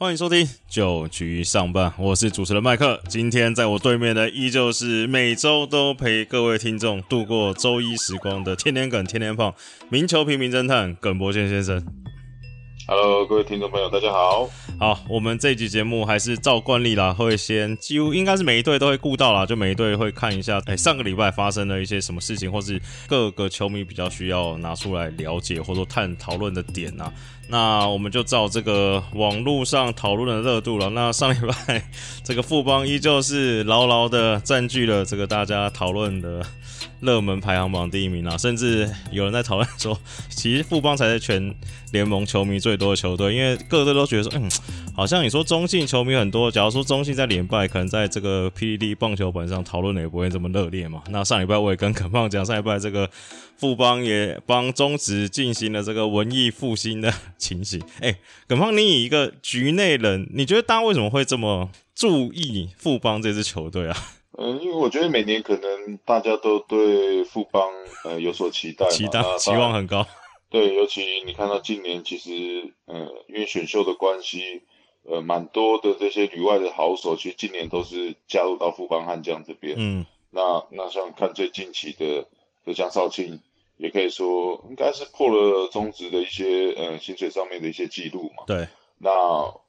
欢迎收听九局上半，我是主持人麦克。今天在我对面的依旧是每周都陪各位听众度过周一时光的天天梗、天天胖、名球评、名侦探耿博宪先生。Hello，各位听众朋友，大家好。好，我们这一集节目还是照惯例啦，会先几乎应该是每一队都会顾到啦，就每一队会看一下，哎、上个礼拜发生了一些什么事情，或是各个球迷比较需要拿出来了解或者说探讨论的点啊。那我们就照这个网络上讨论的热度了。那上礼拜这个富邦依旧是牢牢的占据了这个大家讨论的热门排行榜第一名啊，甚至有人在讨论说，其实富邦才是全联盟球迷最多的球队，因为各队都觉得说，嗯，好像你说中信球迷很多，假如说中信在连败，可能在这个 PDD 棒球本上讨论的也不会这么热烈嘛。那上礼拜我也跟耿胖讲，上礼拜这个富邦也帮中职进行了这个文艺复兴的情形。哎、耿胖，你以一个局内人，你觉得大家为什么会这么注意富邦这支球队啊？嗯，因为我觉得每年可能大家都对富邦呃有所期待，期待期望很高，对，尤其你看到今年其实呃因为选秀的关系，呃蛮多的这些旅外的好手，其实今年都是加入到富邦悍将这边。嗯，那那像看最近期的就江少庆，也可以说应该是破了中职的一些呃薪水上面的一些记录嘛。对，那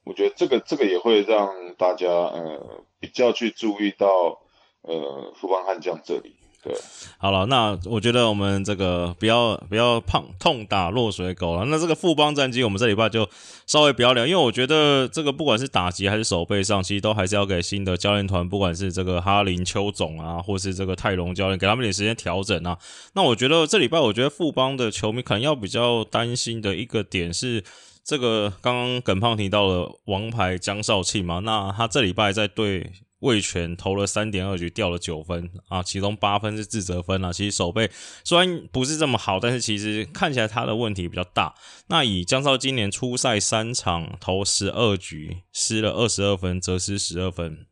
我觉得这个这个也会让大家呃比较去注意到呃富邦悍将这里，对，好了，那我觉得我们这个不要不要胖痛打落水狗了。那这个富邦战绩，我们这礼拜就稍微不要聊，因为我觉得这个不管是打击还是守备上，其实都还是要给新的教练团，不管是这个哈林、邱总啊，或是这个泰隆教练，给他们点时间调整啊。那我觉得这礼拜，我觉得富邦的球迷可能要比较担心的一个点是。这个刚刚耿胖提到了王牌江少庆嘛，那他这礼拜在对魏权投了三点二局，掉了九分啊，其中八分是自责分啊。其实守备虽然不是这么好，但是其实看起来他的问题比较大。那以江少今年初赛三场投十二局，失了二十二分，则失十二分。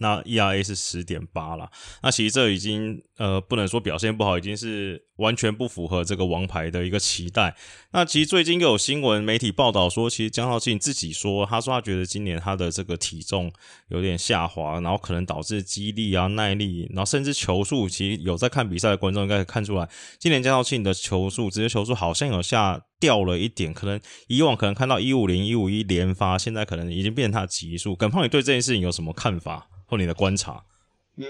那 ERA 是十点八啦，那其实这已经呃不能说表现不好，已经是完全不符合这个王牌的一个期待。那其实最近又有新闻媒体报道说，其实江浩庆自己说，他说他觉得今年他的这个体重有点下滑，然后可能导致肌力啊、耐力，然后甚至球速，其实有在看比赛的观众应该可以看出来，今年江浩庆的球速，直接球速好像有下掉了一点，可能以往可能看到一五零、一五一连发，现在可能已经变成他的极速。耿胖，你对这件事情有什么看法或你的观察？嗯，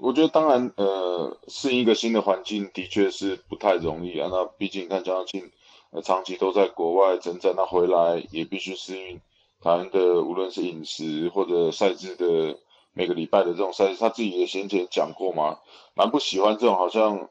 我觉得当然呃适应一个新的环境的确是不太容易啊。那毕竟看江少庆呃长期都在国外征战，那回来也必须适应台湾的无论是饮食或者赛制的每个礼拜的这种赛事，他自己也先前讲过嘛，蛮不喜欢这种好像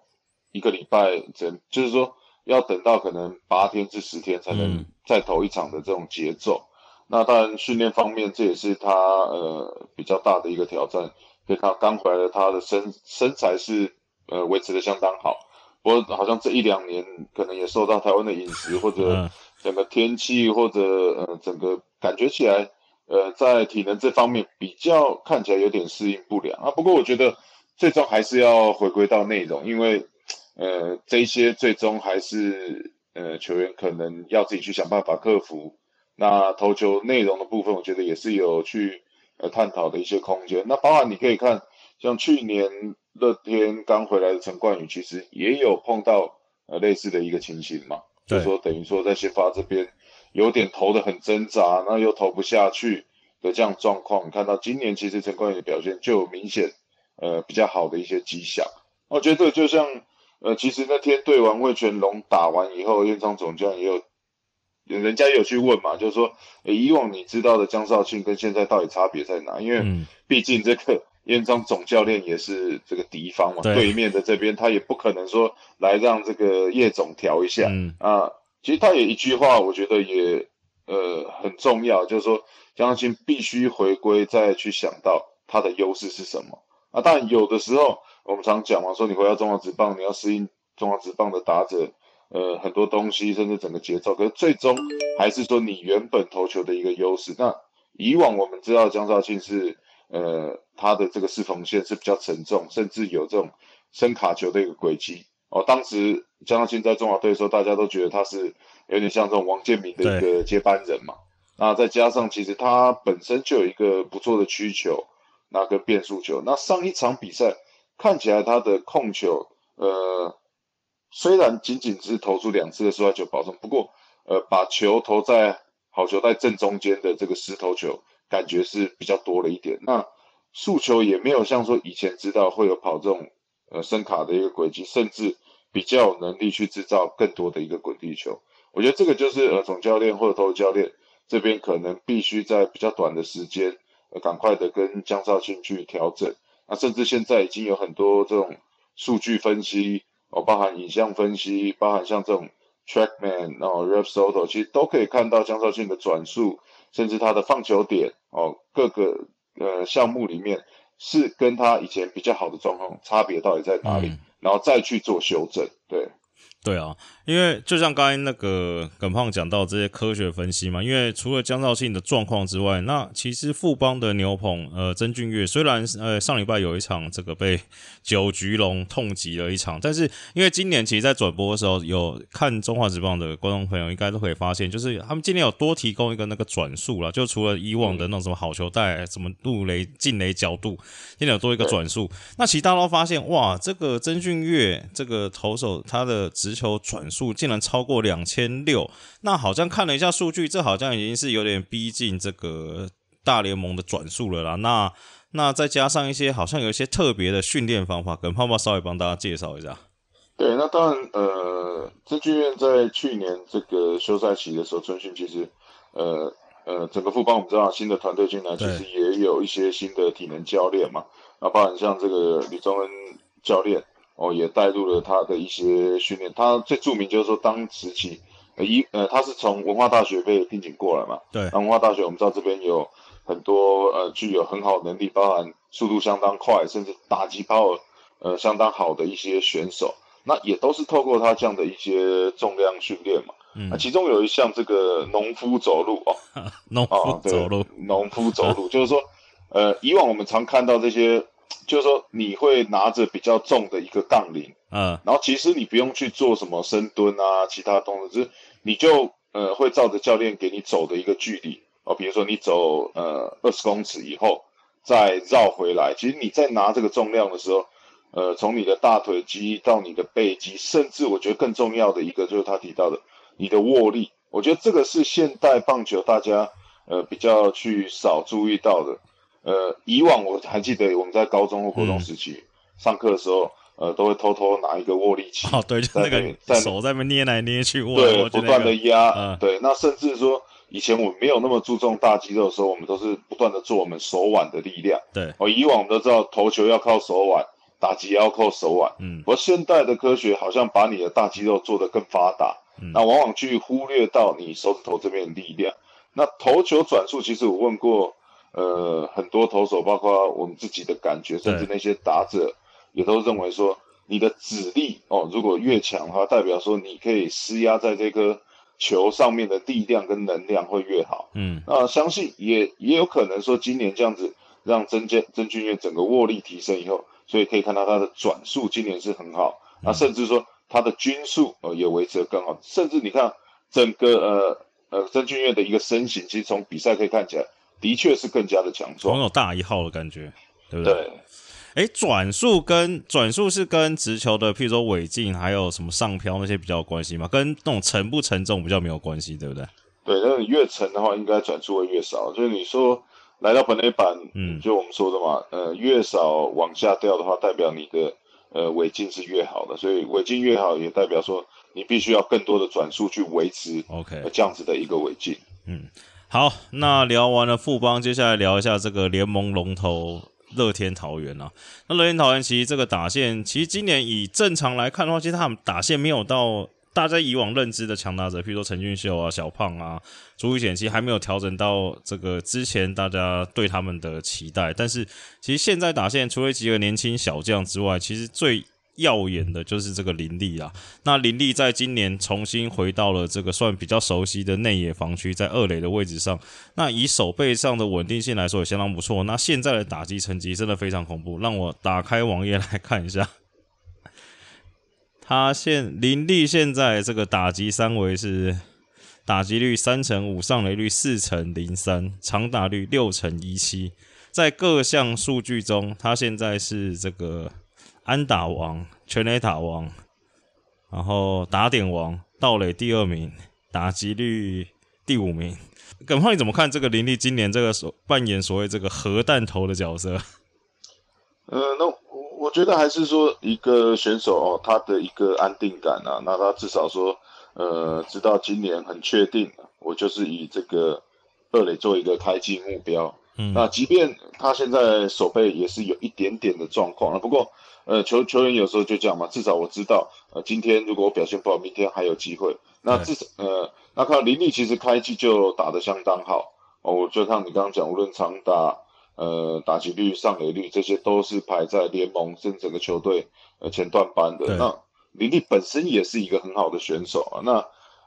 一个礼拜整，就是说要等到可能八天至十天才能嗯再投一场的这种节奏。那当然训练方面这也是他呃比较大的一个挑战。所以看到刚回来的他的身身材是呃维持的相当好，不过好像这一两年可能也受到台湾的饮食或者嗯整个天气或者呃整个感觉起来呃在体能这方面比较看起来有点适应不良啊。不过我觉得最终还是要回归到内容，因为呃这一些最终还是呃球员可能要自己去想办法克服。那投球内容的部分，我觉得也是有去呃探讨的一些空间。那包含你可以看，像去年乐天刚回来的陈冠宇，其实也有碰到呃类似的一个情形嘛，就说等于说在先发这边有点投的很挣扎，那又投不下去的这样状况。你看到今年其实陈冠宇的表现就有明显呃比较好的一些迹象。我觉得就像呃，其实那天对完魏全龙打完以后，燕昌总教练也有。人家有去问嘛，就是说，诶以往你知道的江少庆跟现在到底差别在哪？因为嗯，毕竟这个燕章总教练也是这个敌方嘛，对对面的这边他也不可能说来让这个叶总调一下、嗯啊。其实他也一句话，我觉得也呃很重要，就是说江少庆必须回归，再去想到他的优势是什么啊。当然有的时候我们常讲嘛，说你回到中华职棒，你要适应中华职棒的打者。呃，很多东西，甚至整个节奏，可是最终还是说你原本投球的一个优势。那以往我们知道江少庆是呃他的这个四缝线是比较沉重，甚至有这种深卡球的一个轨迹。哦，当时江少庆在中华队的时候，大家都觉得他是有点像这种王建民的一个接班人嘛。那再加上其实他本身就有一个不错的曲球，那跟变速球。那上一场比赛看起来他的控球，呃，虽然仅仅是投出两次的摔球保送，不过呃，把球投在好球带正中间的这个石头球，感觉是比较多了一点。那速球也没有像说以前知道会有跑这种呃深卡的一个轨迹，甚至比较有能力去制造更多的一个滚地球。我觉得这个就是呃总教练或者投教练这边可能必须在比较短的时间，呃赶快的跟江少庆去调整。那甚至现在已经有很多这种数据分析哦，包含影像分析，包含像这种 Trackman 然哦 r e p s o t o 其实都可以看到江少庆的转速，甚至他的放球点哦，各个呃项目里面是跟他以前比较好的状况差别到底在哪里，然后再去做修正，对。对啊，因为就像刚才那个耿胖讲到这些科学分析嘛，因为除了江兆庆的状况之外，那其实富邦的牛棚呃曾俊岳虽然呃上礼拜有一场这个被九局龙痛击了一场，但是因为今年其实，在转播的时候有看中华职棒的观众朋友应该都可以发现，就是他们今年有多提供一个那个转速了，就除了以往的那种什么好球带、什么路雷进雷角度，今年有多一个转速，那其实大家都发现哇，这个曾俊岳这个投手他的直球转速竟然超过两千六，那好像看了一下数据，这好像已经是有点逼近这个大联盟的转速了啦。那那再加上一些好像有一些特别的训练方法，跟泡泡稍微帮大家介绍一下。对，那当然，呃，这剧院在去年这个休赛期的时候，春训其实，呃呃，整个副帮我们知道新的团队进来，其实也有一些新的体能教练嘛，那包含像这个李宗恩教练。哦，也带入了他的一些训练。他最著名就是说，当时期，一呃，他是从文化大学被聘请过来嘛。对。那文化大学我们知道这边有很多呃具有很好能力，包含速度相当快，甚至打击炮呃相当好的一些选手。那也都是透过他这样的一些重量训练嘛。嗯。那其中有一项这个农夫走路哦。农夫走路。农夫走路，就是说，呃，以往我们常看到这些。就是说，你会拿着比较重的一个杠铃，嗯，然后其实你不用去做什么深蹲啊，其他动作，就是你就呃会照着教练给你走的一个距离哦，比如说你走呃二十公尺以后再绕回来，其实你在拿这个重量的时候，呃，从你的大腿肌到你的背肌，甚至我觉得更重要的一个就是他提到的你的握力，我觉得这个是现代棒球大家呃比较去少注意到的。呃，以往我还记得我们在高中或高中时期上课的时候，呃，都会偷偷拿一个握力器，哦，对，就那个在手在那捏来捏去，对，不断的压，对，那甚至说以前我们没有那么注重大肌肉的时候，我们都是不断的做我们手腕的力量，对，哦，以往我们都知道投球要靠手腕，打击要靠手腕，嗯，不过现代的科学好像把你的大肌肉做得更发达，那往往去忽略到你手指头这边的力量，那投球转速，其实我问过。呃，很多投手，包括我们自己的感觉，甚至那些打者，也都认为说，你的指力哦，如果越强的话，代表说你可以施压在这颗球上面的力量跟能量会越好。嗯，那相信也也有可能说，今年这样子让曾建曾俊岳整个握力提升以后，所以可以看到他的转速今年是很好，那甚至说他的均速呃也维持得更好，甚至你看整个呃呃曾俊岳的一个身形，其实从比赛可以看起来。的确是更加的强壮，总有大一号的感觉，对不对？对。哎，转速跟转速是跟直球的，譬如说尾劲，还有什么上漂那些比较有关系吗？跟那种沉不沉重比较没有关系，对不对？对，那你越沉的话，应该转速会越少。就是你说来到本垒板，嗯，就我们说的嘛，呃，越少往下掉的话，代表你的呃尾劲是越好的，所以尾劲越好，也代表说你必须要更多的转速去维持 OK 这样子的一个尾劲，嗯。好，那聊完了富邦，接下来聊一下这个联盟龙头乐天桃园啊。那乐天桃园其实这个打线，其实今年以正常来看的话，其实他们打线没有到大家以往认知的强大者，譬如说陈俊秀啊、小胖啊、朱宇贤，其实还没有调整到这个之前大家对他们的期待。但是其实现在打线，除了几个年轻小将之外，其实最耀眼的就是这个林立啊，那林立在今年重新回到了这个算比较熟悉的内野防区，在二垒的位置上，那以手背上的稳定性来说也相当不错。那现在的打击成绩真的非常恐怖，让我打开网页来看一下。他现林立现在这个打击三围是打击率三成五，上垒率四成零三，长打率六成一七。在各项数据中，他现在是这个安打王、全垒打王，然后打点王、盗垒第二名，打击率第五名。耿胖，你怎么看这个林立今年这个所扮演所谓这个核弹头的角色？呃，那我我觉得还是说一个选手哦，他的一个安定感啊，那他至少说，呃，知道今年很确定，我就是以这个二垒做一个开机目标。那即便他现在手背也是有一点点的状况了，不过呃球球员有时候就这样嘛，至少我知道呃今天如果我表现不好，明天还有机会。那至少呃那看林立其实开季就打得相当好哦，我就像你刚刚讲，无论长打呃打击率、上垒率这些都是排在联盟甚至整个球队呃前段班的。那林立本身也是一个很好的选手啊，那。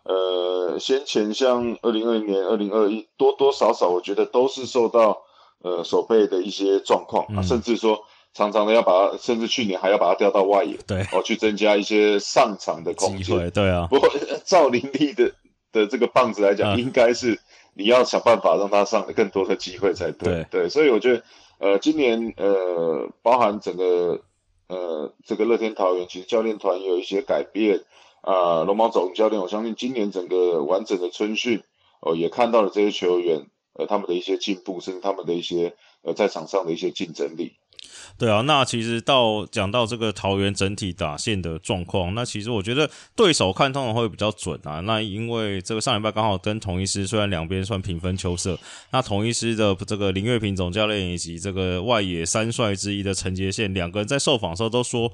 呃，先前像二零二零年、二零二一，多多少少我觉得都是受到呃手背的一些状况啊，甚至说常常的要把它，甚至去年还要把它调到外野，对，哦，去增加一些上场的空间，对啊。不过赵林立的的这个棒子来讲，应该是你要想办法让他上更多的机会才对，对，所以我觉得呃，今年呃，包含整个呃这个乐天桃园，其实教练团也有一些改变。啊，龙猫总教练，我相信今年整个完整的春训，哦，也看到了这些球员，呃，他们的一些进步，甚至他们的一些呃在场上的一些竞争力。对啊，那其实到讲到这个桃园整体打线的状况，那其实我觉得对手看通常会比较准啊。那因为这个上礼拜刚好跟同一师，虽然两边算平分秋色，那同一师的这个林月平总教练以及这个外野三帅之一的陈杰宪两个人在受访时候都说。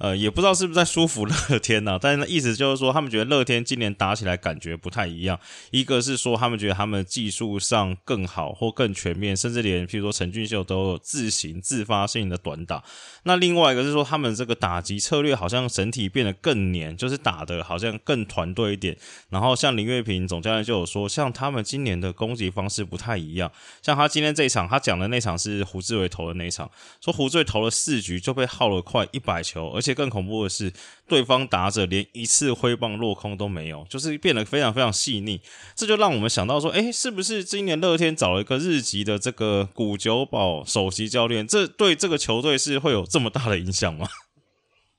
呃，也不知道是不是在舒服乐天呢？但是意思就是说，他们觉得乐天今年打起来感觉不太一样。一个是说，他们觉得他们技术上更好或更全面，甚至连譬如说陈俊秀都有自行自发性的短打。那另外一个是说，他们这个打击策略好像整体变得更黏，就是打的好像更团队一点。然后像林月平总教练就有说，像他们今年的攻击方式不太一样。像他今天这一场，他讲的那场是胡志伟投的那一场，说胡志伟投了四局就被耗了快一百球，而且。更恐怖的是，对方打者连一次挥棒落空都没有，就是变得非常非常细腻。这就让我们想到说，哎，是不是今年乐天找了一个日籍的这个古久保首席教练？这对这个球队是会有这么大的影响吗？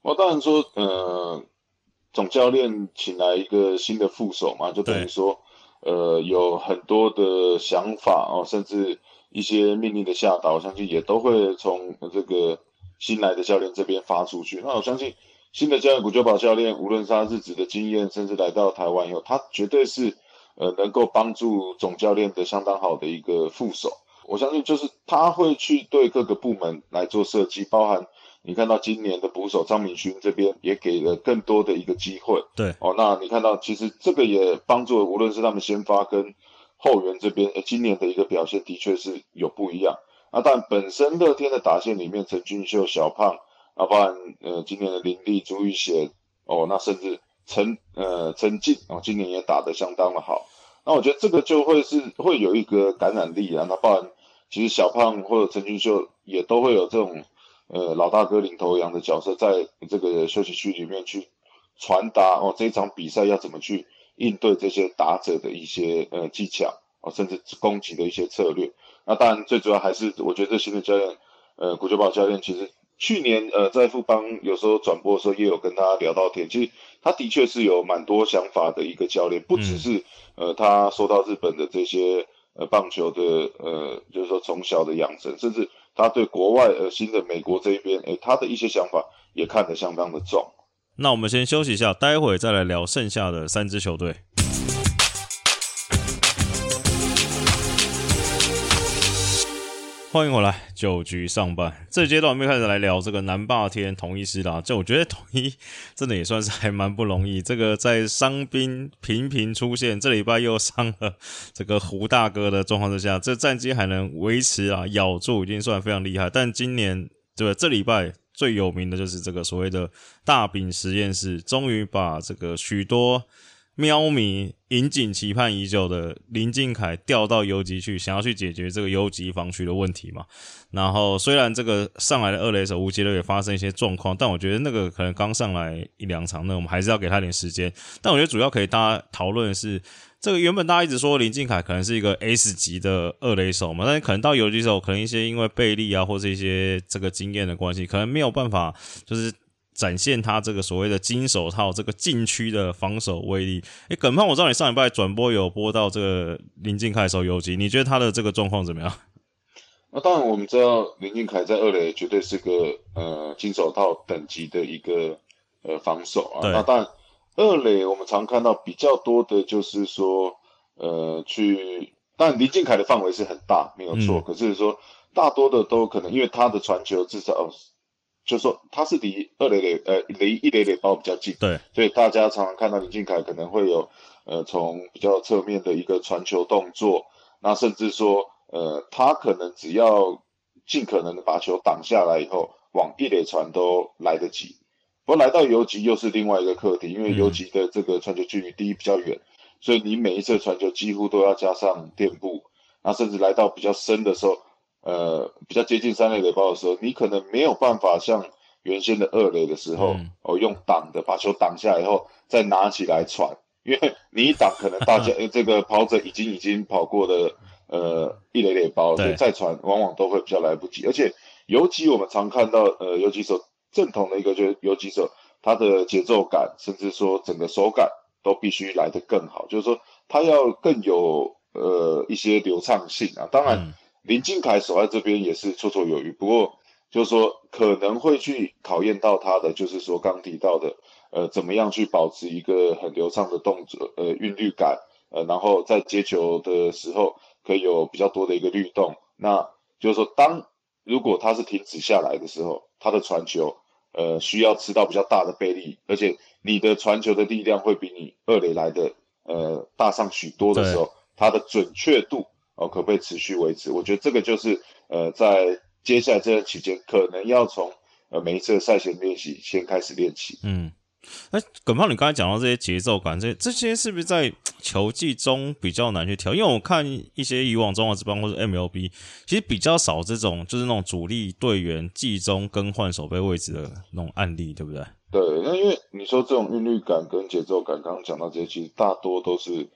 我当然说，呃，总教练请来一个新的副手嘛，就等于说，呃，有很多的想法哦，甚至一些命令的下达，我相信也都会从这个。新来的教练这边发出去，那我相信新的教练古久保教练，无论是他日子的经验，甚至来到台湾以后，他绝对是呃能够帮助总教练的相当好的一个副手。我相信就是他会去对各个部门来做设计，包含你看到今年的捕手张敏勋这边也给了更多的一个机会。对哦，那你看到其实这个也帮助，无论是他们先发跟后援这边，诶，今年的一个表现的确是有不一样。啊，但本身乐天的打线里面，陈俊秀、小胖，啊，包含呃今年的林立、朱玉贤，哦，那甚至陈呃陈进，哦，今年也打得相当的好。那我觉得这个就会是会有一个感染力啊。那包含其实小胖或者陈俊秀也都会有这种呃老大哥领头羊的角色，在这个休息区里面去传达哦这一场比赛要怎么去应对这些打者的一些呃技巧，哦，甚至攻击的一些策略。那当然，最主要还是我觉得这新的教练，呃，古久保教练，其实去年呃在富邦有时候转播的时候也有跟他聊到天，其实他的确是有蛮多想法的一个教练，不只是呃他受到日本的这些呃棒球的呃就是说从小的养成，甚至他对国外呃新的美国这一边，诶他的一些想法也看得相当的重。那我们先休息一下，待会再来聊剩下的三支球队。欢迎回来，九局上半这阶段，我们开始来聊这个南霸天同一师啦。就我觉得统一真的也算是还蛮不容易。这个在伤兵频频出现，这礼拜又伤了这个胡大哥的状况之下，这战绩还能维持啊，咬住已经算非常厉害。但今年对这礼拜最有名的就是这个所谓的大饼实验室，终于把这个许多喵迷引颈期盼已久的林敬凯调到游击去，想要去解决这个游击防区的问题嘛？然后虽然这个上来的二垒手吴杰乐也发生一些状况，但我觉得那个可能刚上来一两场，那我们还是要给他点时间。但我觉得主要可以大家讨论的是，这个原本大家一直说林敬凯可能是一个 S 级的二垒手嘛，但是可能到游击手，可能一些因为背力啊或是一些这个经验的关系，可能没有办法就是。展现他这个所谓的金手套，这个禁区的防守威力。诶，耿胖，我知道你上礼拜转播有播到这个林敬凯守游击，你觉得他的这个状况怎么样？那当然，我们知道林敬凯在二垒绝对是个呃金手套等级的一个呃防守啊。那当然，二垒我们常看到比较多的就是说呃去，但林敬凯的范围是很大，没有错。可是说大多的都可能因为他的传球至少。就是说他是离二垒垒呃离一垒垒包比较近，对，所以大家常常看到林俊凯可能会有呃从比较侧面的一个传球动作，那甚至说呃他可能只要尽可能的把球挡下来以后，往一垒传都来得及。不过来到游击又是另外一个课题，因为游击的这个传球距离第一比较远，所以你每一次传球几乎都要加上垫步，那甚至来到比较深的时候。呃，比较接近三垒垒包的时候，你可能没有办法像原先的二垒的时候，哦，用挡的把球挡下来以后再拿起来传，因为你一挡，可能大家 这个跑者已经已经跑过了呃一垒垒包，所以再传往往都会比较来不及。而且尤其我们常看到呃游击手正统的一个就是游击手，他的节奏感甚至说整个手感都必须来得更好，就是说他要更有呃一些流畅性啊，当然。林敬凯守在这边也是绰绰有余，不过就是说可能会去考验到他的，就是说刚提到的，呃，怎么样去保持一个很流畅的动作，呃，韵律感，呃，然后在接球的时候可以有比较多的一个律动。那就是说，当如果他是停止下来的时候，他的传球，呃，需要吃到比较大的背力，而且你的传球的力量会比你二垒来的，呃，大上许多的时候，它的准确度。哦，可不可以持续维持？我觉得这个就是呃，在接下来这段期间，可能要从呃每一次的赛前练习先开始练起。嗯，那耿胖，你刚才讲到这些节奏感，这这些是不是在球技中比较难去调？因为我看一些以往中华职棒或者 MLB，其实比较少这种就是那种主力队员季中更换守备位置的那种案例，对不对？对，那因为你说这种韵律感跟节奏感，刚刚讲到这些，其实大多都是。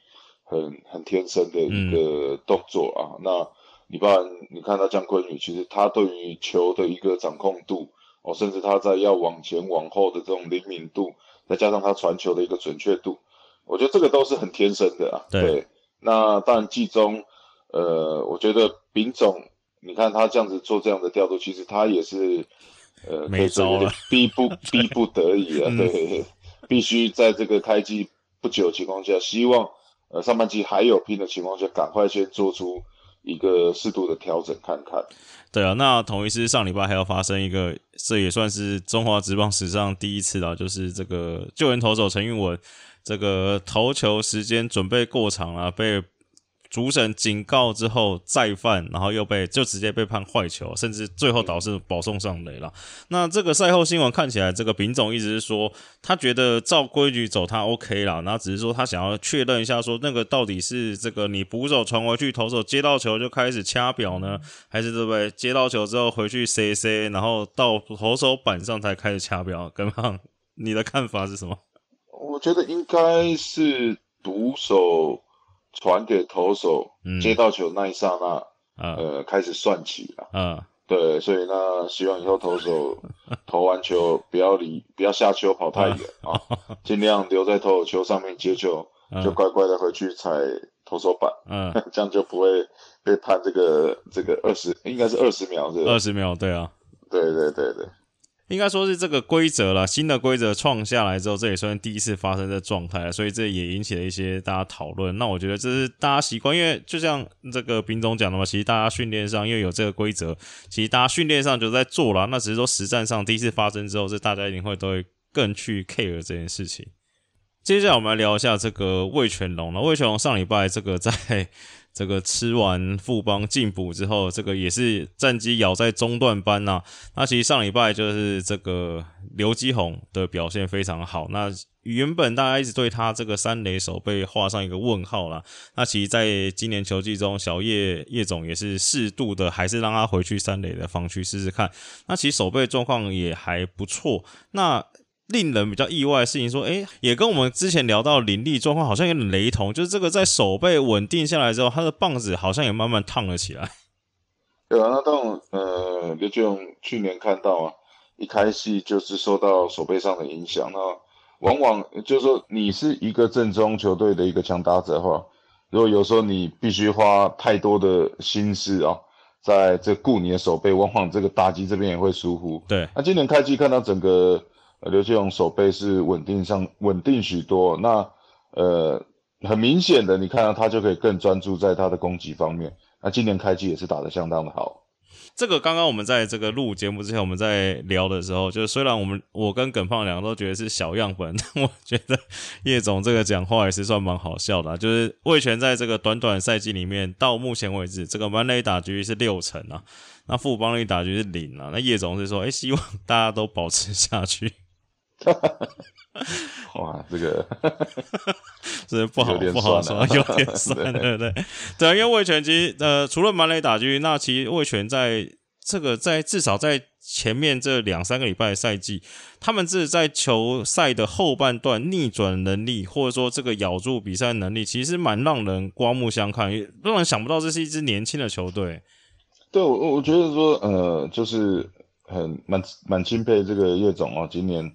很很天生的一个动作啊，那你不然你看他江坤宇，其实他对于球的一个掌控度哦，甚至他在要往前往后的这种灵敏度，再加上他传球的一个准确度，我觉得这个都是很天生的啊。对，那当然季中，呃，我觉得丙总，你看他这样子做这样的调度，其实他也是呃，没招了，逼不 逼不得已啊，对，必须在这个开机不久情况下，希望。呃，上半季还有拼的情况下，赶快先做出一个适度的调整看看。对啊，那同一是上礼拜还要发生一个，这也算是中华职棒史上第一次了，就是这个救援投手陈运文，这个投球时间准备过长了，被。主审警告之后再犯，然后又被就直接被判坏球，甚至最后导致保送上垒了。那这个赛后新闻看起来，这个丙总一直是说他觉得照规矩走他 OK 了，然后只是说他想要确认一下，说那个到底是这个你捕手传回去，投手接到球就开始掐表呢，还是对不对？接到球之后回去 C C，然后到投手板上才开始掐表？跟胖，你的看法是什么？我觉得应该是捕手。传给投手，接到球那一刹那，呃，开始算起了。嗯，对，所以呢，希望以后投手 投完球不要离，不要下球跑太远 啊，尽量留在投手球上面接球，就乖乖的回去踩投手板。嗯，这样就不会被判这个这个二十，应该是二十秒，是二十秒，对啊，对对对对。应该说是这个规则了，新的规则创下来之后，这也算第一次发生的状态，所以这也引起了一些大家讨论。那我觉得这是大家习惯，因为就像这个兵总讲的嘛，其实大家训练上因为有这个规则，其实大家训练上就在做了。那只是说实战上第一次发生之后，这大家一定会都会更去 care 这件事情。接下来我们来聊一下这个魏全龙了。魏全龙上礼拜这个在这个吃完富邦进补之后，这个也是战绩咬在中段班呐。那其实上礼拜就是这个刘基宏的表现非常好。那原本大家一直对他这个三垒手被画上一个问号啦。那其实在今年球季中，小叶叶总也是适度的，还是让他回去三垒的防区试试看。那其实手背状况也还不错。那令人比较意外的事情，说，哎，也跟我们之前聊到林立状况好像有点雷同，就是这个在手背稳定下来之后，他的棒子好像也慢慢烫了起来。对啊，那当呃刘俊勇去年看到啊，一开戏就是受到手背上的影响，那往往就是说你是一个正宗球队的一个强打者的话，如果有时候你必须花太多的心思啊，在这顾你的手背，往往这个打击这边也会疏忽。对，那今年开季看到整个。刘继勇手背是稳定上稳定许多，那呃很明显的，你看到他就可以更专注在他的攻击方面。那今年开机也是打得相当的好。这个刚刚我们在这个录节目之前，我们在聊的时候，就是虽然我们我跟耿胖两个都觉得是小样本，但 我觉得叶总这个讲话也是算蛮好笑的。就是魏权在这个短短赛季里面，到目前为止，这个满垒打局是六成啊，那富邦力打局是零啊。那叶总是说，哎，希望大家都保持下去。哈哈，哇，这个 是不好不好说，有点酸，对不对对，因为魏权其实呃，除了满垒打击，那其实魏权在这个在至少在前面这两三个礼拜的赛季，他们是在球赛的后半段逆转能力，或者说这个咬住比赛能力，其实蛮让人刮目相看，让人想不到这是一支年轻的球队。对，我我觉得说呃，就是很蛮蛮钦佩这个叶总哦，今年。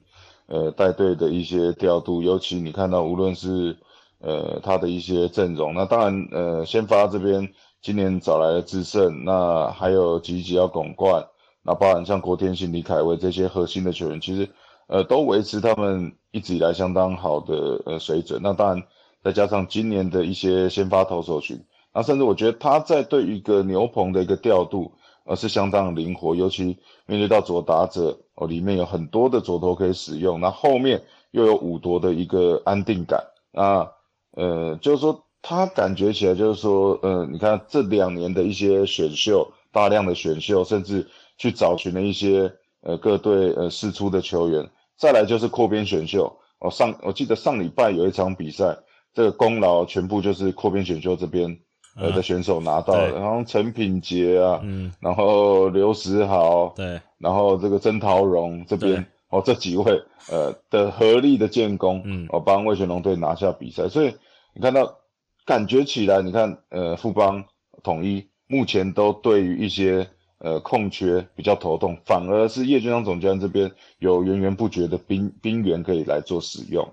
呃，带队的一些调度，尤其你看到，无论是呃他的一些阵容，那当然呃先发这边今年找来了智胜，那还有吉吉要拱冠，那包含像郭天信、李凯威这些核心的球员，其实呃都维持他们一直以来相当好的呃水准。那当然再加上今年的一些先发投手群，那甚至我觉得他在对一个牛棚的一个调度。而是相当灵活，尤其面对到左打者哦，里面有很多的左投可以使用，那后面又有五夺的一个安定感，那呃，就是说他感觉起来就是说，呃，你看这两年的一些选秀，大量的选秀，甚至去找寻了一些呃各队呃试出的球员，再来就是扩编选秀哦，上我记得上礼拜有一场比赛，这个功劳全部就是扩编选秀这边。呃的选手拿到了，然后陈品杰啊，嗯，然后刘石豪，对，然后这个曾桃荣这边，哦，这几位呃的合力的建功，嗯，哦，帮魏全龙队拿下比赛，所以你看到感觉起来，你看呃富邦统一目前都对于一些呃空缺比较头痛，反而是叶军章总监这边有源源不绝的兵兵源可以来做使用。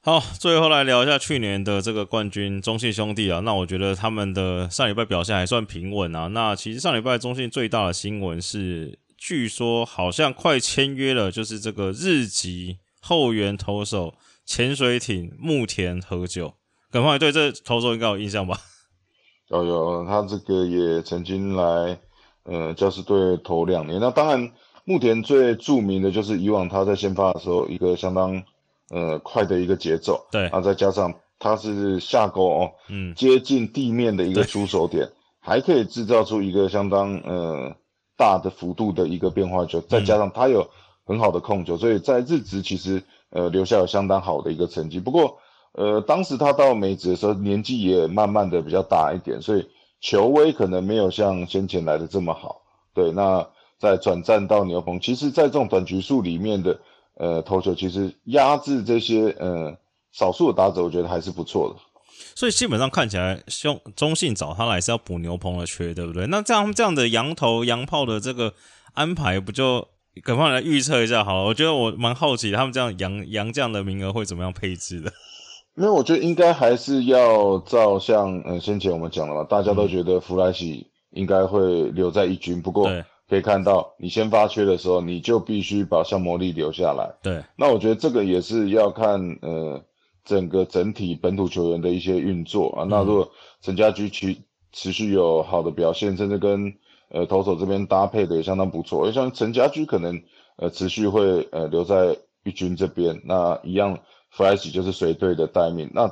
好，最后来聊一下去年的这个冠军中信兄弟啊。那我觉得他们的上礼拜表现还算平稳啊。那其实上礼拜中信最大的新闻是，据说好像快签约了，就是这个日籍后援投手潜水艇木田和久。耿方对这投手应该有印象吧？有有，他这个也曾经来呃教师队投两年。那当然，木田最著名的就是以往他在先发的时候一个相当。呃，快的一个节奏，对，然后再加上它是下钩哦，嗯，接近地面的一个出手点，还可以制造出一个相当呃大的幅度的一个变化球，再加上它有很好的控球，所以在日职其实呃留下有相当好的一个成绩。不过呃，当时他到美职的时候年纪也慢慢的比较大一点，所以球威可能没有像先前来的这么好。对，那在转战到牛棚，其实在这种短局数里面的。呃，投球其实压制这些呃少数的打者，我觉得还是不错的。所以基本上看起来，中中信找他来是要补牛棚的缺，对不对？那这样这样的羊头羊炮的这个安排，不就赶快来预测一下好了？我觉得我蛮好奇，他们这样羊羊这样的名额会怎么样配置的？因为我觉得应该还是要照像呃先前我们讲的嘛，大家都觉得弗莱西应该会留在一军，不过。可以看到，你先发缺的时候，你就必须把像魔力留下来。对，那我觉得这个也是要看呃整个整体本土球员的一些运作啊。那如果陈家驹持持续有好的表现，甚至跟呃投手这边搭配的也相当不错，像陈家驹可能呃持续会呃留在一军这边，那一样弗莱奇就是随队的待命。那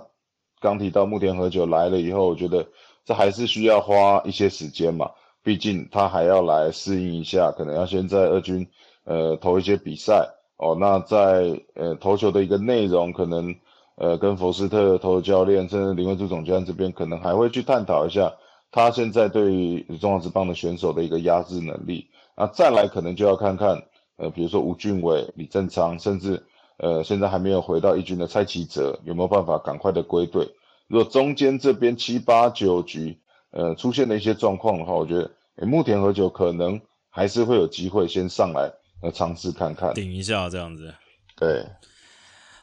刚提到木田和久来了以后，我觉得这还是需要花一些时间嘛，毕竟他还要来适应一下，可能要先在二军呃投一些比赛哦。那在呃投球的一个内容，可能呃跟佛斯特投教练，甚至林文柱总监这边，可能还会去探讨一下他现在对于中华职棒的选手的一个压制能力。那再来可能就要看看呃比如说吴俊伟、李正昌，甚至呃现在还没有回到一军的蔡奇哲，有没有办法赶快的归队？如果中间这边七八九局，呃，出现了一些状况的话，我觉得，木田和久可能还是会有机会先上来，呃，尝试看看，顶一下这样子。对。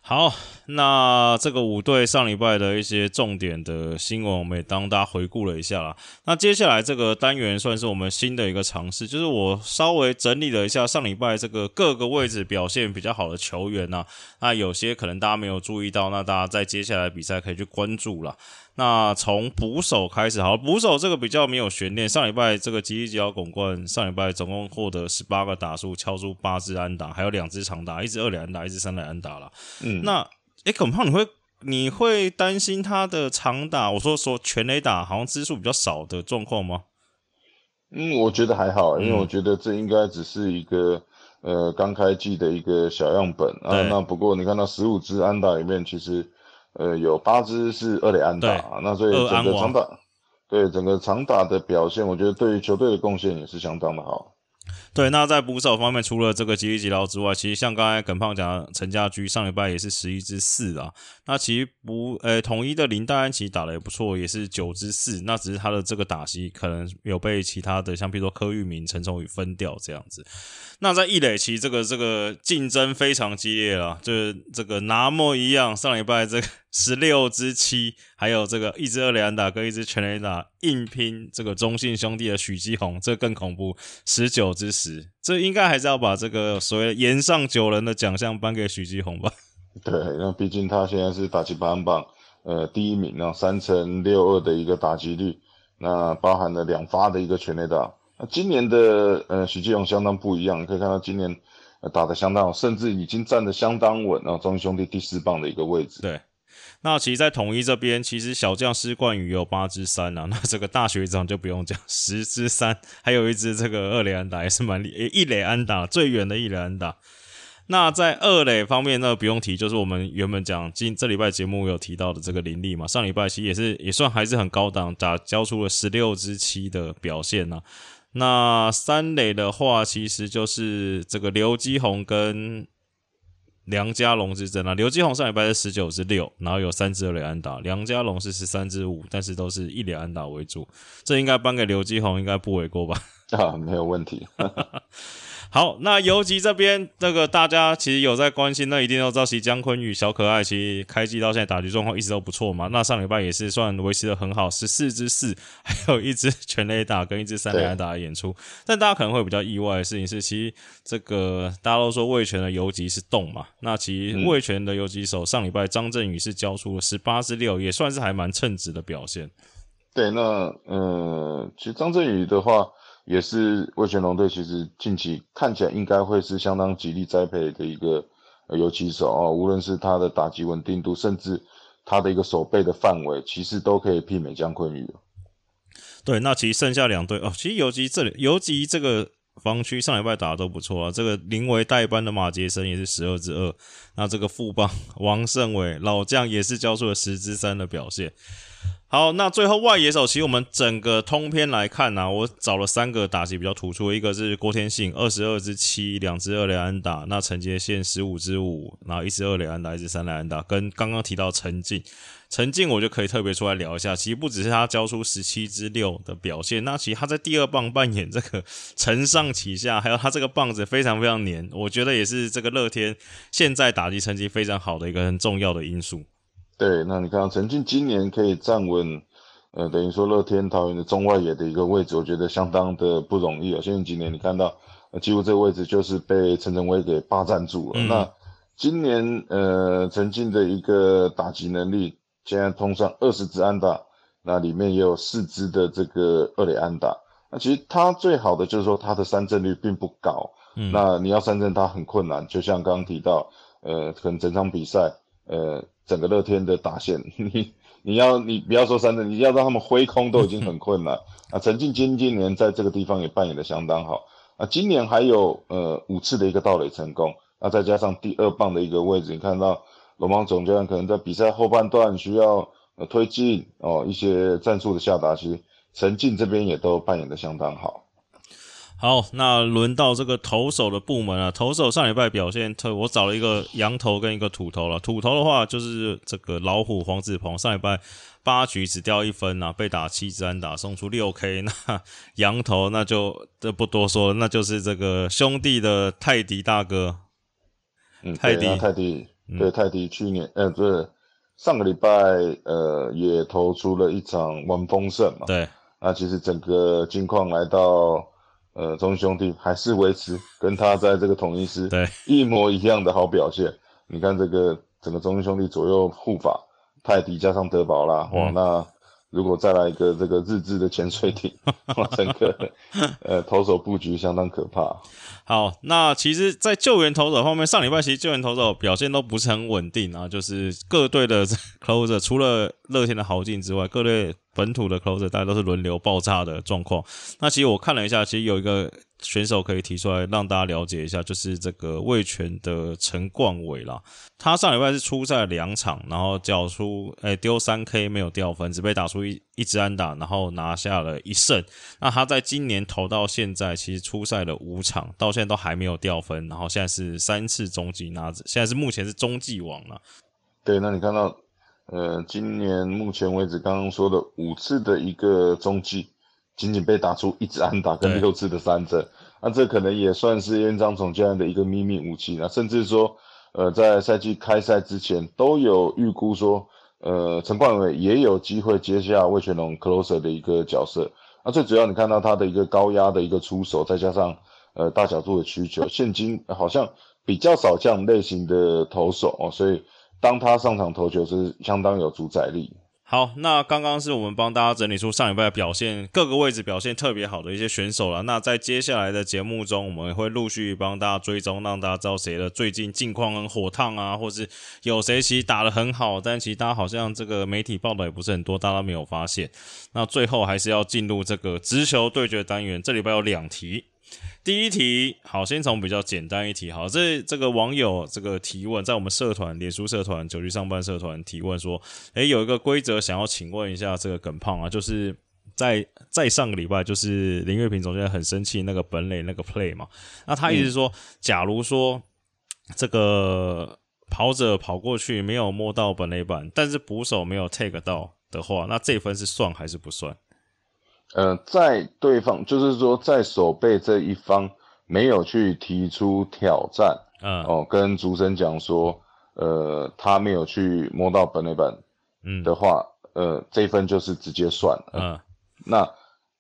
好，那这个五队上礼拜的一些重点的新闻，我们也当大家回顾了一下啦。那接下来这个单元算是我们新的一个尝试，就是我稍微整理了一下上礼拜这个各个位置表现比较好的球员呐。那有些可能大家没有注意到，那大家在接下来比赛可以去关注了。那从捕手开始，好，捕手这个比较没有悬念。上礼拜这个吉吉吉奥拱冠，上礼拜总共获得十八个打数，敲出八支安打，还有两支长打，一支二垒安打，一支三垒安打了。嗯，那诶，恐怕，你会你会担心他的长打？我说说全垒打好像支数比较少的状况吗？嗯，我觉得还好，因为我觉得这应该只是一个呃刚开季的一个小样本啊。那不过你看到十五支安打里面，其实。呃，有八支是二垒安打，那所以整个长打，对整个长打的表现，我觉得对于球队的贡献也是相当的好。对，那在捕手方面，除了这个吉利吉劳之外，其实像刚才耿胖讲，陈家驹上礼拜也是十一支四啊。那其实不，呃，统一的林黛安琪打的也不错，也是九支四。那只是他的这个打击可能有被其他的，像比如说柯玉明、陈崇宇分掉这样子。那在易磊其实这个这个竞争非常激烈了，就是这个拿莫一样，上礼拜这个十六支七，还有这个一支二垒安打跟一支全垒打硬拼这个中信兄弟的许基宏，这更恐怖，十九支十，这应该还是要把这个所谓岩上九人的奖项颁给许基宏吧？对，那毕竟他现在是打击排行榜呃第一名啊，三乘六二的一个打击率，那包含了两发的一个全垒打。那今年的呃许继宏相当不一样，你可以看到今年打的相当好，甚至已经站得相当稳啊，中兄弟第四棒的一个位置。对，那其实，在统一这边，其实小将施冠宇有八支三啊，那这个大学长就不用讲，十支三，还有一支这个二垒安打也是蛮厉，一垒安打最远的一垒安打。那在二垒方面，那不用提，就是我们原本讲今这礼拜节目有提到的这个林立嘛，上礼拜其实也是也算还是很高档，打交出了十六支七的表现呢。那三垒的话，其实就是这个刘基宏跟梁家龙之争啊。刘继宏上礼拜是十九支六，然后有三支雷安达；梁家龙是十三支五，但是都是一雷安达为主。这应该颁给刘继宏，应该不为过吧？啊，没有问题。好，那游击这边，这个大家其实有在关心，那一定要知道，其实姜昆宇小可爱，其实开机到现在打局状况一直都不错嘛。那上礼拜也是算维持的很好，十四支四，还有一支全垒打跟一支三垒打的演出。但大家可能会比较意外的事情是，其实这个大家都说魏权的游击是动嘛，那其实魏权的游击手上礼拜张振宇是交出了十八支六，也算是还蛮称职的表现。对，那呃，其实张振宇的话。也是魏全龙队，其实近期看起来应该会是相当极力栽培的一个游击手哦，无论是他的打击稳定度，甚至他的一个手背的范围，其实都可以媲美姜昆宇。对，那其实剩下两队哦，其实游击这里游击这个防区上礼拜打的都不错啊，这个临危代班的马杰森也是十二之二，那这个副帮 王胜伟老将也是交出了十之三的表现。好，那最后外野手，其实我们整个通篇来看呢，我找了三个打击比较突出，一个是郭天信，二十二支七，两支二垒安打；那陈杰宪十五支五，然后一支二垒安打，一支三垒安打。跟刚刚提到陈进，陈静我就可以特别出来聊一下，其实不只是他交出十七支六的表现，那其实他在第二棒扮演这个承上启下，还有他这个棒子非常非常黏，我觉得也是这个乐天现在打击成绩非常好的一个很重要的因素。对，那你看陈静今年可以站稳，呃，等于说乐天桃园的中外野的一个位置，我觉得相当的不容易啊。现在今年你看到，几乎这个位置就是被陈晨威给霸占住了。那今年呃陈静的一个打击能力，现在通上二十支安打，那里面也有四支的这个二垒安打。那其实他最好的就是说他的三振率并不高，那你要三振他很困难。就像刚刚提到，呃，可能整场比赛，呃。整个乐天的打线，你你要你不要说三振，你要让他们挥空都已经很困难啊。陈进今今年在这个地方也扮演的相当好啊，今年还有呃五次的一个盗垒成功，那再加上第二棒的一个位置，你看到龙王总教练可能在比赛后半段需要呃推进哦一些战术的下达，其实陈进这边也都扮演的相当好。好，那轮到这个投手的部门啊。投手上礼拜表现特，我找了一个羊头跟一个土头了。土头的话就是这个老虎黄子鹏，上礼拜八局只掉一分啊，被打七支安打，送出六 K。那羊头那就这不多说了，那就是这个兄弟的泰迪大哥。嗯，泰迪，泰迪，对，泰迪去年，呃，不是上个礼拜，呃，也投出了一场完封胜嘛。对，那其实整个金况来到。呃，中兄弟还是维持跟他在这个统一师对一模一样的好表现。你看这个整个中兄弟左右护法泰迪加上德保啦，哇，那如果再来一个这个日志的潜水艇，哇，整个呃投手布局相当可怕。好，那其实，在救援投手方面，上礼拜其实救援投手表现都不是很稳定啊，就是各队的 closer 除了乐天的豪进之外，各队。本土的 closer 大家都是轮流爆炸的状况。那其实我看了一下，其实有一个选手可以提出来让大家了解一下，就是这个魏权的陈冠伟啦。他上礼拜是出赛两场，然后缴出诶丢三 K 没有掉分，只被打出一一支安打，然后拿下了一胜。那他在今年投到现在，其实出赛了五场，到现在都还没有掉分，然后现在是三次中继拿着，现在是目前是中继王了。对，那你看到。呃，今年目前为止，刚刚说的五次的一个中继，仅仅被打出一支安打跟六次的三振，那这可能也算是院长总教练的一个秘密武器。那甚至说，呃，在赛季开赛之前都有预估说，呃，陈冠伟也有机会接下魏全龙 closer 的一个角色。那最主要你看到他的一个高压的一个出手，再加上呃大角度的需求，现今好像比较少这样类型的投手哦，所以。当他上场投球是相当有主宰力。好，那刚刚是我们帮大家整理出上礼拜表现各个位置表现特别好的一些选手了。那在接下来的节目中，我们会陆续帮大家追踪，让大家知道谁的最近近况很火烫啊，或是有谁其实打的很好，但其实大家好像这个媒体报道也不是很多，大家没有发现。那最后还是要进入这个直球对决单元，这礼拜有两题。第一题，好，先从比较简单一题。好，这这个网友这个提问，在我们社团、脸书社团、九局上班社团提问说，诶，有一个规则想要请问一下这个耿胖啊，就是在在上个礼拜，就是林月平总监很生气那个本垒那个 play 嘛，那他意思是说，假如说这个跑者跑过去没有摸到本垒板，但是捕手没有 take 到的话，那这分是算还是不算？呃，在对方就是说，在守备这一方没有去提出挑战，嗯，哦，跟主审讲说，呃，他没有去摸到本垒板，嗯。的话，呃，这一分就是直接算了，嗯，那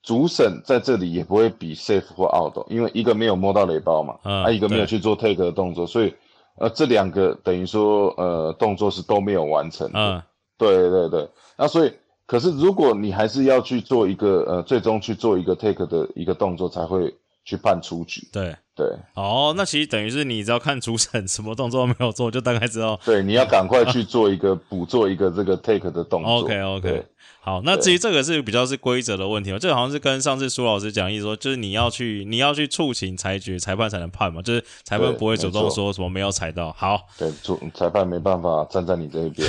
主审在这里也不会比 safe 或 out，因为一个没有摸到雷包嘛，嗯啊，一个没有去做 take 的动作，所以，呃，这两个等于说，呃，动作是都没有完成，嗯，对对对，那所以。可是，如果你还是要去做一个呃，最终去做一个 take 的一个动作，才会去判出局。对对，哦，那其实等于是你只要看主审什么动作都没有做，就大概知道。对，你要赶快去做一个补做一个这个 take 的动作。OK OK。好，那至于这个是比较是规则的问题嘛？这个好像是跟上次苏老师讲，意思说就是你要去你要去触情裁决，裁判才能判嘛，就是裁判不会主动说什么没有踩到。好，对，主裁判没办法站在你这一边。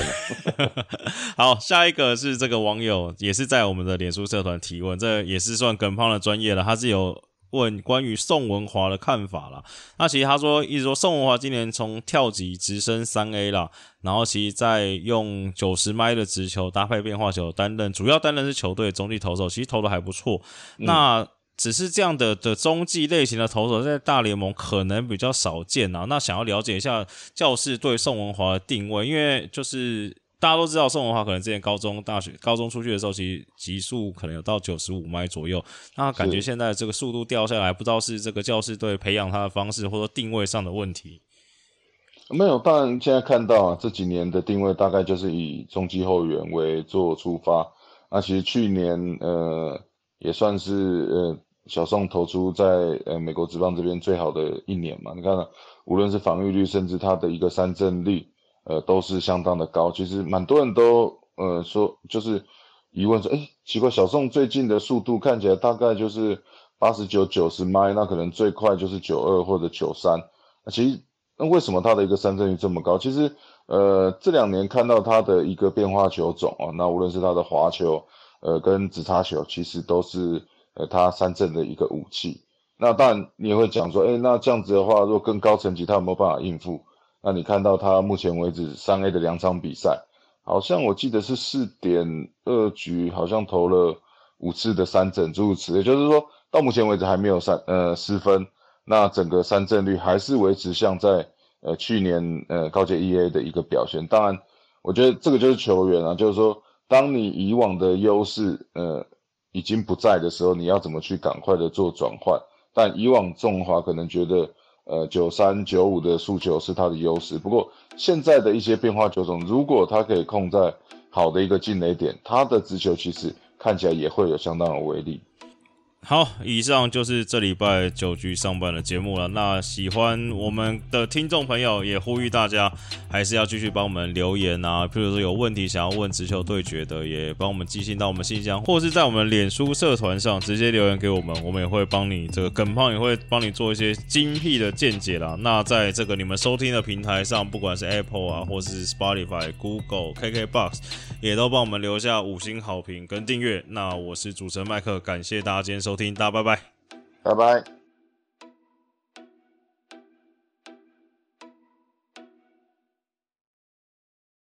好，下一个是这个网友也是在我们的脸书社团提问，这也是算耿胖的专业了，他是有。问关于宋文华的看法了。那其实他说，一直说宋文华今年从跳级直升三 A 了，然后其实在用九十迈的直球搭配变化球担任，主要担任是球队中继投手，其实投的还不错。那只是这样的的中继类型的投手在大联盟可能比较少见啊。那想要了解一下教室对宋文华的定位，因为就是。大家都知道宋文华可能之前高中、大学、高中出去的时候，其实极速可能有到九十五迈左右。那感觉现在这个速度掉下来，不知道是这个教师队培养他的方式，或者说定位上的问题。没有，当然现在看到啊，这几年的定位大概就是以中继后援为做出发。那其实去年呃也算是呃小宋投出在呃美国职棒这边最好的一年嘛。你看，无论是防御率，甚至他的一个三振率。呃，都是相当的高，其实蛮多人都呃说就是疑问说，哎，奇怪，小宋最近的速度看起来大概就是八十九、九十迈，那可能最快就是九二或者九三。那其实那为什么他的一个三振率这么高？其实呃这两年看到他的一个变化球种啊，那无论是他的滑球，呃跟直插球，其实都是呃他三振的一个武器。那当然，你也会讲说，哎，那这样子的话，如果更高层级，他有没有办法应付？那你看到他目前为止三 A 的两场比赛，好像我记得是四点二局，好像投了五次的三振，诸如此，也就是说到目前为止还没有三呃失分，那整个三振率还是维持像在呃去年呃高阶 EA 的一个表现。当然，我觉得这个就是球员啊，就是说，当你以往的优势呃已经不在的时候，你要怎么去赶快的做转换？但以往中华可能觉得，呃，九三九五的诉求是他的优势。不过现在的一些变化球种，如果他可以控在好的一个进雷点，他的直球其实看起来也会有相当的威力。好，以上就是这礼拜九局上班的节目了。那喜欢我们的听众朋友，也呼吁大家还是要继续帮我们留言啊。譬如说有问题想要问直球对决的，也帮我们寄信到我们信箱，或是在我们脸书社团上直接留言给我们，我们也会帮你这个耿胖也会帮你做一些精辟的见解啦。那在这个你们收听的平台上，不管是 Apple 啊，或是 Spotify、Google、KKBox，也都帮我们留下五星好评跟订阅。那我是主持人麦克，感谢大家今天收。收听，大家拜拜，拜拜。